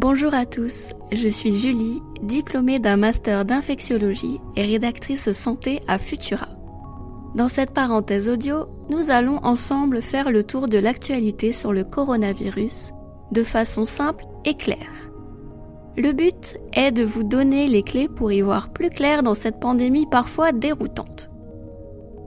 Bonjour à tous, je suis Julie, diplômée d'un master d'infectiologie et rédactrice santé à Futura. Dans cette parenthèse audio, nous allons ensemble faire le tour de l'actualité sur le coronavirus de façon simple et claire. Le but est de vous donner les clés pour y voir plus clair dans cette pandémie parfois déroutante.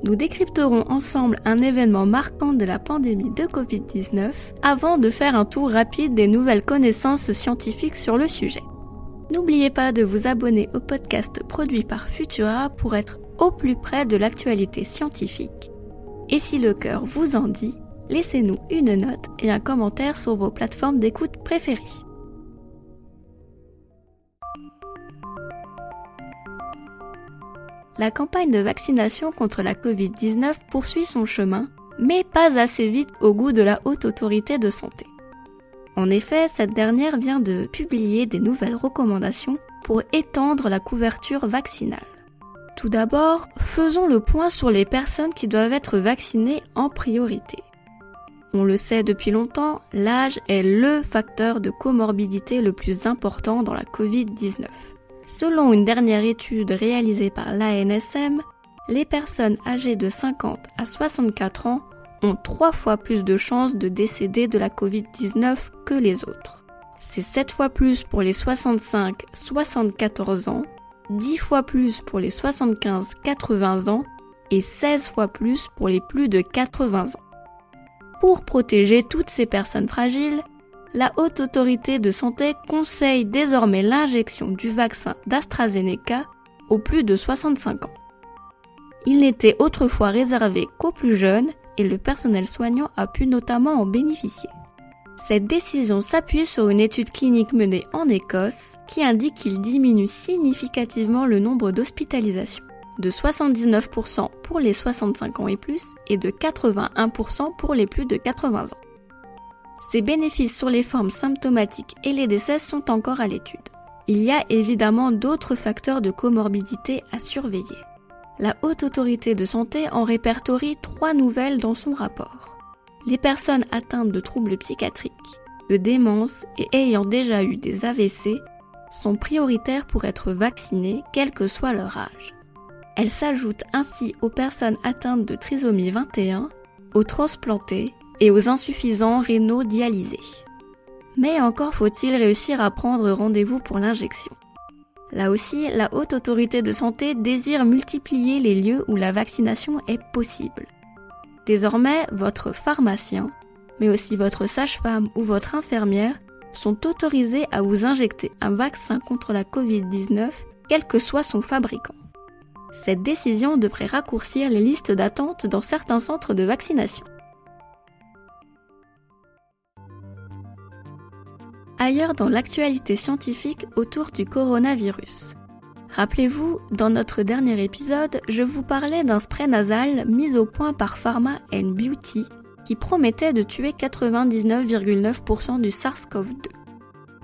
Nous décrypterons ensemble un événement marquant de la pandémie de Covid-19 avant de faire un tour rapide des nouvelles connaissances scientifiques sur le sujet. N'oubliez pas de vous abonner au podcast produit par Futura pour être au plus près de l'actualité scientifique. Et si le cœur vous en dit, laissez-nous une note et un commentaire sur vos plateformes d'écoute préférées. La campagne de vaccination contre la Covid-19 poursuit son chemin, mais pas assez vite au goût de la haute autorité de santé. En effet, cette dernière vient de publier des nouvelles recommandations pour étendre la couverture vaccinale. Tout d'abord, faisons le point sur les personnes qui doivent être vaccinées en priorité. On le sait depuis longtemps, l'âge est le facteur de comorbidité le plus important dans la Covid-19. Selon une dernière étude réalisée par l'ANSM, les personnes âgées de 50 à 64 ans ont trois fois plus de chances de décéder de la Covid-19 que les autres. C'est 7 fois plus pour les 65-74 ans, 10 fois plus pour les 75-80 ans et 16 fois plus pour les plus de 80 ans. Pour protéger toutes ces personnes fragiles, la Haute Autorité de Santé conseille désormais l'injection du vaccin d'AstraZeneca aux plus de 65 ans. Il n'était autrefois réservé qu'aux plus jeunes et le personnel soignant a pu notamment en bénéficier. Cette décision s'appuie sur une étude clinique menée en Écosse qui indique qu'il diminue significativement le nombre d'hospitalisations, de 79% pour les 65 ans et plus et de 81% pour les plus de 80 ans. Ces bénéfices sur les formes symptomatiques et les décès sont encore à l'étude. Il y a évidemment d'autres facteurs de comorbidité à surveiller. La Haute Autorité de Santé en répertorie trois nouvelles dans son rapport. Les personnes atteintes de troubles psychiatriques, de démence et ayant déjà eu des AVC sont prioritaires pour être vaccinées quel que soit leur âge. Elles s'ajoutent ainsi aux personnes atteintes de trisomie 21, aux transplantés et aux insuffisants rénaux dialysés. Mais encore faut-il réussir à prendre rendez-vous pour l'injection. Là aussi, la Haute Autorité de Santé désire multiplier les lieux où la vaccination est possible. Désormais, votre pharmacien, mais aussi votre sage-femme ou votre infirmière sont autorisés à vous injecter un vaccin contre la Covid-19, quel que soit son fabricant. Cette décision devrait raccourcir les listes d'attente dans certains centres de vaccination. Ailleurs dans l'actualité scientifique autour du coronavirus. Rappelez-vous, dans notre dernier épisode, je vous parlais d'un spray nasal mis au point par Pharma Beauty qui promettait de tuer 99,9% du SARS-CoV-2.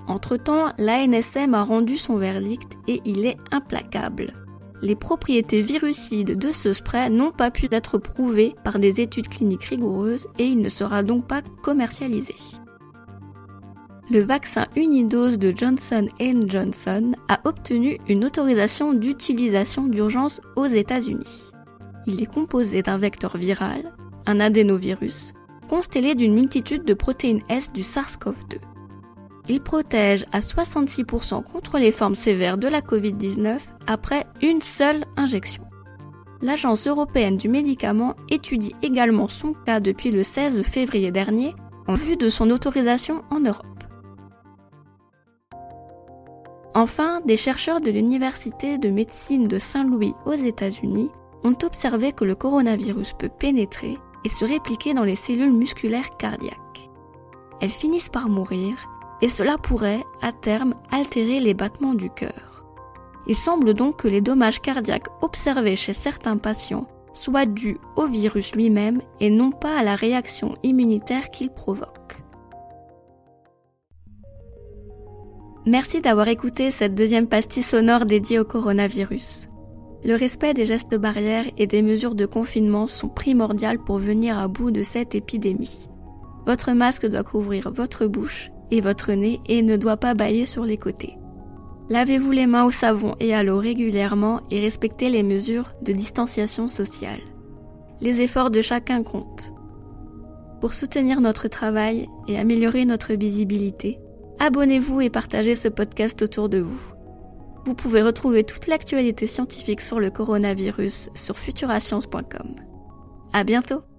Entre-temps, l'ANSM a rendu son verdict et il est implacable. Les propriétés virucides de ce spray n'ont pas pu être prouvées par des études cliniques rigoureuses et il ne sera donc pas commercialisé le vaccin unidose de Johnson Johnson a obtenu une autorisation d'utilisation d'urgence aux États-Unis. Il est composé d'un vecteur viral, un adénovirus, constellé d'une multitude de protéines S du SARS-CoV-2. Il protège à 66% contre les formes sévères de la Covid-19 après une seule injection. L'Agence européenne du médicament étudie également son cas depuis le 16 février dernier en vue de son autorisation en Europe. Enfin, des chercheurs de l'Université de médecine de Saint-Louis aux États-Unis ont observé que le coronavirus peut pénétrer et se répliquer dans les cellules musculaires cardiaques. Elles finissent par mourir et cela pourrait, à terme, altérer les battements du cœur. Il semble donc que les dommages cardiaques observés chez certains patients soient dus au virus lui-même et non pas à la réaction immunitaire qu'il provoque. Merci d'avoir écouté cette deuxième pastille sonore dédiée au coronavirus. Le respect des gestes barrières et des mesures de confinement sont primordiales pour venir à bout de cette épidémie. Votre masque doit couvrir votre bouche et votre nez et ne doit pas bailler sur les côtés. Lavez-vous les mains au savon et à l'eau régulièrement et respectez les mesures de distanciation sociale. Les efforts de chacun comptent. Pour soutenir notre travail et améliorer notre visibilité, abonnez-vous et partagez ce podcast autour de vous. Vous pouvez retrouver toute l'actualité scientifique sur le coronavirus sur futurascience.com. À bientôt!